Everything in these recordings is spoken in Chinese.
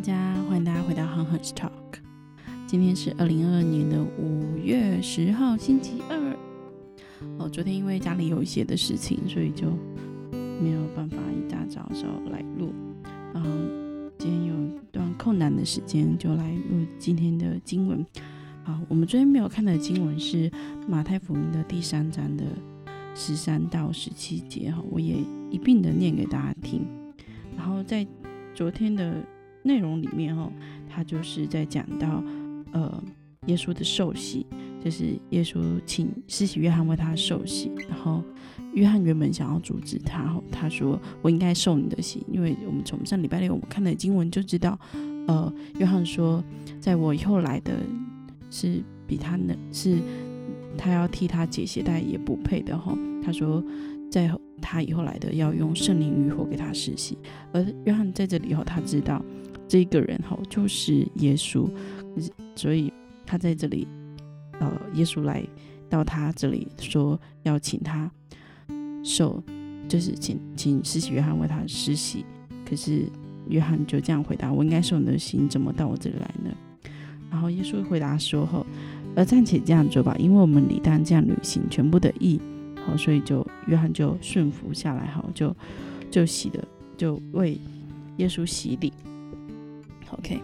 大家欢迎大家回到 Han Han's Talk。今天是二零二二年的五月十号，星期二。哦，昨天因为家里有一些的事情，所以就没有办法一大早时候来录。嗯今天有一段空档的时间，就来录今天的经文。好，我们昨天没有看的经文是马太福音的第三章的十三到十七节哈，我也一并的念给大家听。然后在昨天的内容里面哈，他就是在讲到呃耶稣的受洗，就是耶稣请施洗约翰为他受洗，然后约翰原本想要阻止他，他说我应该受你的洗，因为我们从上礼拜六我们看的经文就知道，呃，约翰说在我以后来的。是比他能是，他要替他解鞋带也不配的哈。他说，在他以后来的要用圣灵与火给他实习。而约翰在这里后，他知道这个人哈就是耶稣，所以他在这里，呃，耶稣来到他这里说要请他受，就是请请施洗约翰为他施洗。可是约翰就这样回答：“我应该受你的心，怎么到我这里来呢？”然后耶稣回答说：“后，而暂且这样做吧，因为我们理当这样履行全部的义。好，所以就约翰就顺服下来，好，就就洗的，就为耶稣洗礼。OK，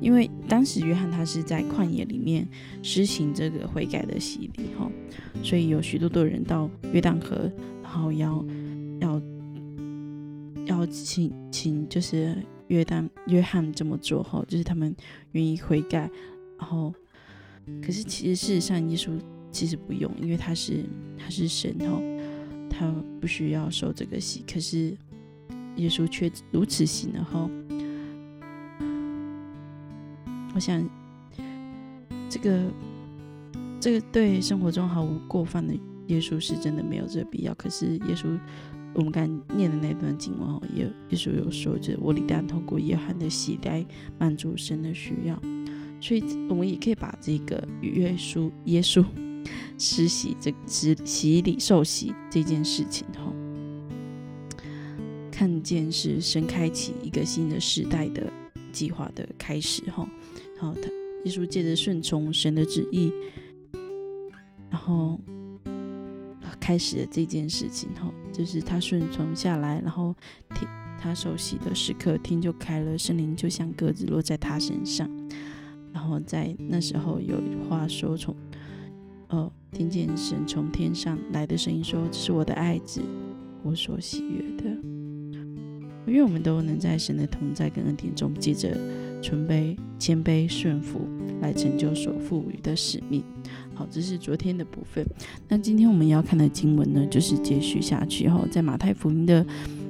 因为当时约翰他是在旷野里面实行这个悔改的洗礼，哈，所以有许多的人到约旦河，然后要要要请请就是。”约旦约翰这么做哈，就是他们愿意悔改，然后，可是其实事实上，耶稣其实不用，因为他是他是神哈，他不需要受这个洗，可是耶稣却如此行了哈。我想，这个这个对生活中毫无过犯的耶稣是真的没有这个必要，可是耶稣。我们刚念的那段经文哦，耶耶稣有说着，我理当通过约翰的洗来满足神的需要，所以我们也可以把这个约书耶稣施洗这施洗礼受洗这件事情哈，看见是神开启一个新的时代的计划的开始哈，然后他耶稣借着顺从神的旨意，然后。开始了这件事情，哈，就是他顺从下来，然后听他熟悉的时刻，天就开了，圣灵就像鸽子落在他身上，然后在那时候有话说，从呃听见神从天上来的声音说：“这是我的爱子，我所喜悦的。”因为我们都能在神的同在跟恩典中，借着纯卑、谦卑、顺服，来成就所赋予的使命。好，这是昨天的部分。那今天我们要看的经文呢，就是接续下去哈，在马太福音的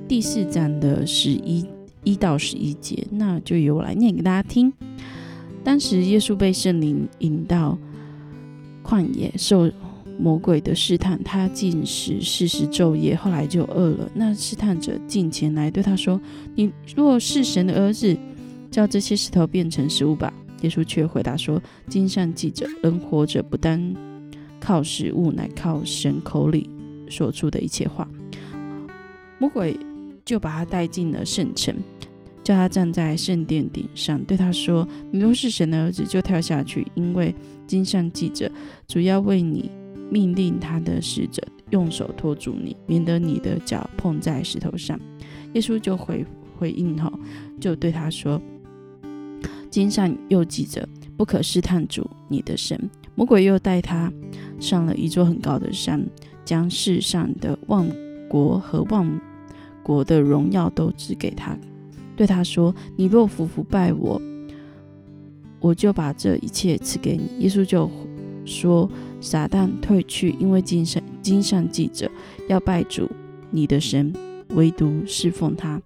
第四章的十一一到十一节，那就由我来念给大家听。当时耶稣被圣灵引到旷野，受魔鬼的试探，他进食四十昼夜，后来就饿了。那试探者进前来对他说：“你若是神的儿子，叫这些石头变成食物吧。”耶稣却回答说：“经上记着，人活着不单靠食物，乃靠神口里说出的一切话。”魔鬼就把他带进了圣城，叫他站在圣殿顶上，对他说：“你若是神的儿子，就跳下去，因为经上记着，主要为你命令他的使者用手托住你，免得你的脚碰在石头上。”耶稣就回回应哈，就对他说。经上又记着，不可试探主你的神。魔鬼又带他上了一座很高的山，将世上的万国和万国的荣耀都指给他，对他说：“你若服服拜我，我就把这一切赐给你。”耶稣就说：“撒旦退去，因为经上经上记着，要拜主你的神，唯独侍奉他。”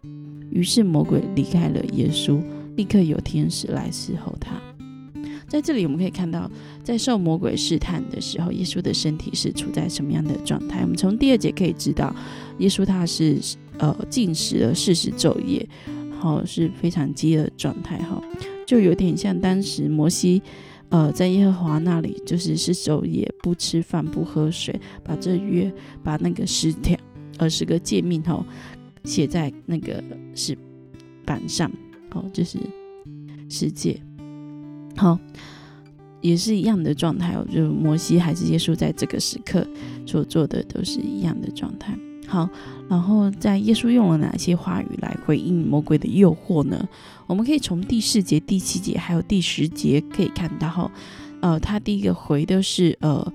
于是魔鬼离开了耶稣。立刻有天使来伺候他。在这里，我们可以看到，在受魔鬼试探的时候，耶稣的身体是处在什么样的状态？我们从第二节可以知道，耶稣他是呃进食了四十昼夜，好是非常饥饿状态哈，就有点像当时摩西呃在耶和华那里，就是是昼夜不吃饭不喝水，把这约把那个十条二十个诫命哈写在那个石板上。哦，就是世界。好，也是一样的状态哦，就摩西还是耶稣在这个时刻所做的都是一样的状态。好，然后在耶稣用了哪些话语来回应魔鬼的诱惑呢？我们可以从第四节、第七节还有第十节可以看到，哈，呃，他第一个回的是，呃，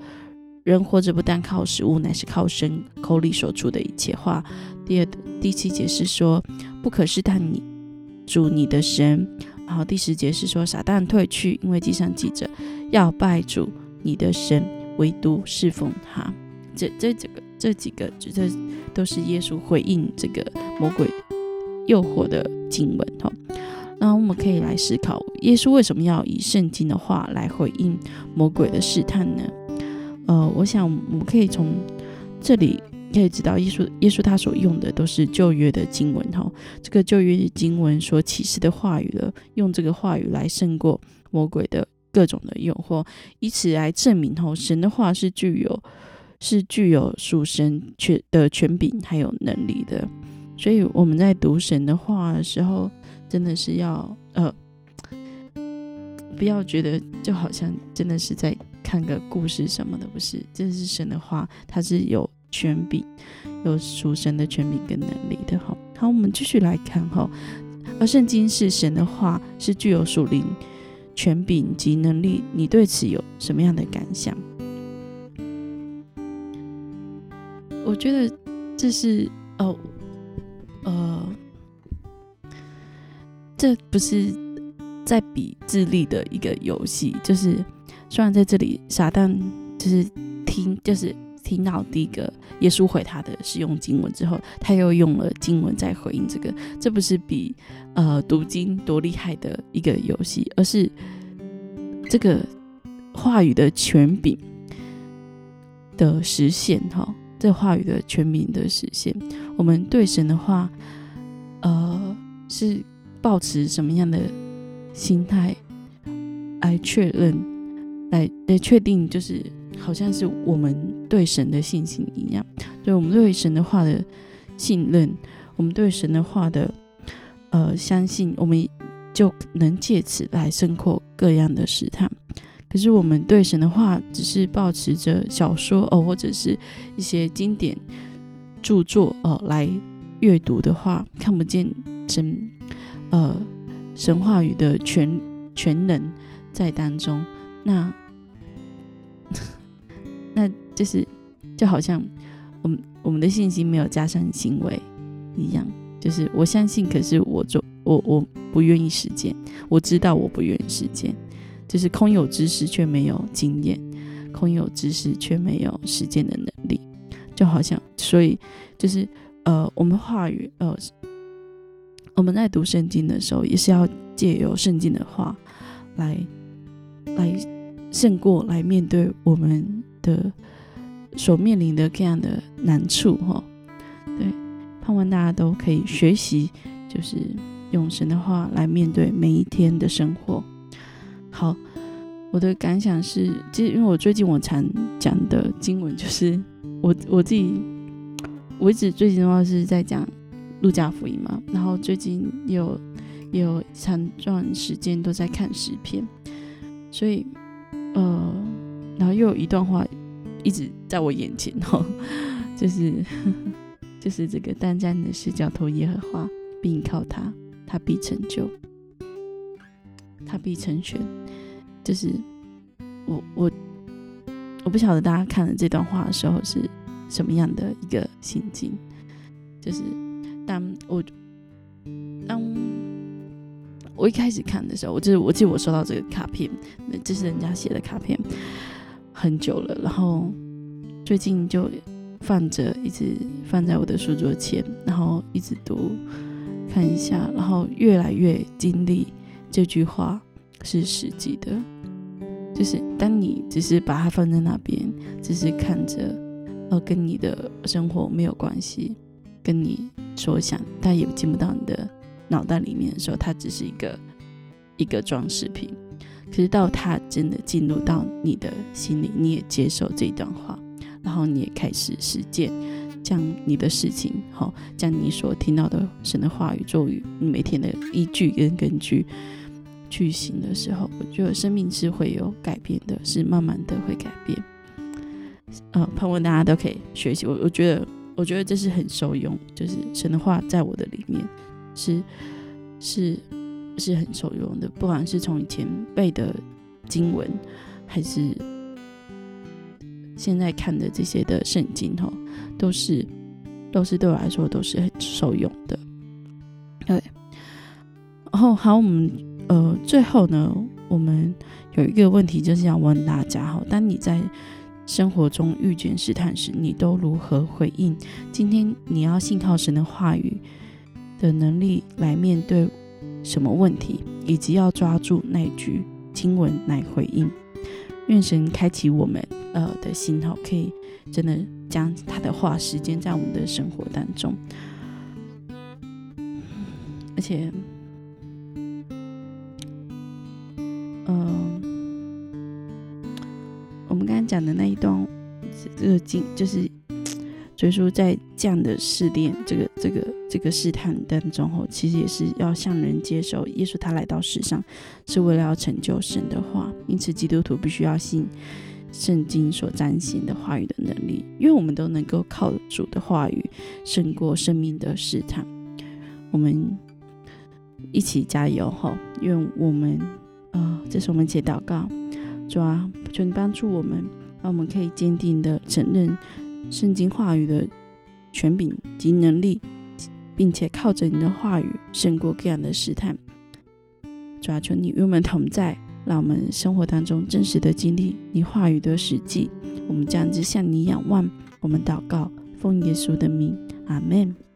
人活着不但靠食物，乃是靠神口里所出的一切话。第二第七节是说，不可试探你主你的神。然后第十节是说，撒旦退去，因为地上记着要拜主你的神，唯独侍奉他。这这几个这几个，这都是耶稣回应这个魔鬼诱惑的经文哈。那我们可以来思考，耶稣为什么要以圣经的话来回应魔鬼的试探呢？呃，我想我们可以从这里可以知道，耶稣耶稣他所用的都是旧约的经文哈。这个旧约的经文所启示的话语了，用这个话语来胜过魔鬼的各种的诱惑，以此来证明哈，神的话是具有。是具有属神权的权柄还有能力的，所以我们在读神的话的时候，真的是要呃，不要觉得就好像真的是在看个故事什么的，不是，这是神的话，它是有权柄，有属神的权柄跟能力的。哈，好，我们继续来看哈，而圣经是神的话，是具有属灵权柄及能力，你对此有什么样的感想？我觉得这是哦，呃，这不是在比智力的一个游戏。就是虽然在这里，撒旦就是听，就是听到第一个耶稣回他的使用经文之后，他又用了经文在回应这个。这不是比呃读经多厉害的一个游戏，而是这个话语的权柄的实现，哈。这话语的全名的实现，我们对神的话，呃，是保持什么样的心态来确认，来来确定，就是好像是我们对神的信心一样，对我们对神的话的信任，我们对神的话的呃相信，我们就能借此来胜过各样的试探。可是我们对神的话只是保持着小说哦，或者是一些经典著作哦来阅读的话，看不见神呃神话语的全全能在当中，那那就是就好像我们我们的信心没有加上行为一样，就是我相信，可是我做我我不愿意实践，我知道我不愿意实践。就是空有知识却没有经验，空有知识却没有实践的能力，就好像，所以就是呃，我们话语呃，我们在读圣经的时候，也是要借由圣经的话来来胜过来面对我们的所面临的各样的难处哈。对，盼望大家都可以学习，就是用神的话来面对每一天的生活。好，我的感想是，其实因为我最近我常讲的经文就是我我自己，我一直最近的话是在讲路加福音嘛，然后最近有有长段时间都在看诗篇，所以呃，然后又有一段话一直在我眼前哦，就是就是这个单家的视角投耶和华，并靠他，他必成就。他必成全，就是我我我不晓得大家看了这段话的时候是什么样的一个心境，就是当我当我一开始看的时候，我就是我记得我收到这个卡片，那这是人家写的卡片，很久了，然后最近就放着，一直放在我的书桌前，然后一直读看一下，然后越来越经历。这句话是实际的，就是当你只是把它放在那边，只是看着，呃，跟你的生活没有关系，跟你所想，它也进不到你的脑袋里面的时候，它只是一个一个装饰品。可是到它真的进入到你的心里，你也接受这段话，然后你也开始实践，将你的事情，好，将你所听到的神的话语咒语你每天的依据跟根据。去行的时候，我觉得生命是会有改变的，是慢慢的会改变。呃，盼望大家都可以学习。我我觉得，我觉得这是很受用，就是神的话在我的里面是是是很受用的，不管是从以前背的经文，还是现在看的这些的圣经，哈，都是都是对我来说都是很受用的。对，然后好，我们呃最后呢，我们有一个问题就是要问大家，哈，当你在生活中遇见试探时，你都如何回应？今天你要信靠神的话语的能力来面对什么问题，以及要抓住那句经文来回应。愿神开启我们呃的心，哈，可以真的将他的话实践在我们的生活当中。而且，的那一段，这个经就是，所以说在这样的试炼、这个、这个、这个试探当中，后其实也是要向人接受耶稣，他来到世上是为了要成就神的话。因此，基督徒必须要信圣经所彰显的话语的能力，因为我们都能够靠主的话语胜过生命的试探。我们一起加油哈！愿我们啊，这是我们一起祷告。主啊，求你帮助我们，让我们可以坚定的承认圣经话语的权柄及能力，并且靠着你的话语胜过各样的试探。主啊，求你与我们同在，让我们生活当中真实的经历你话语的实际。我们这样子向你仰望，我们祷告，奉耶稣的名，阿门。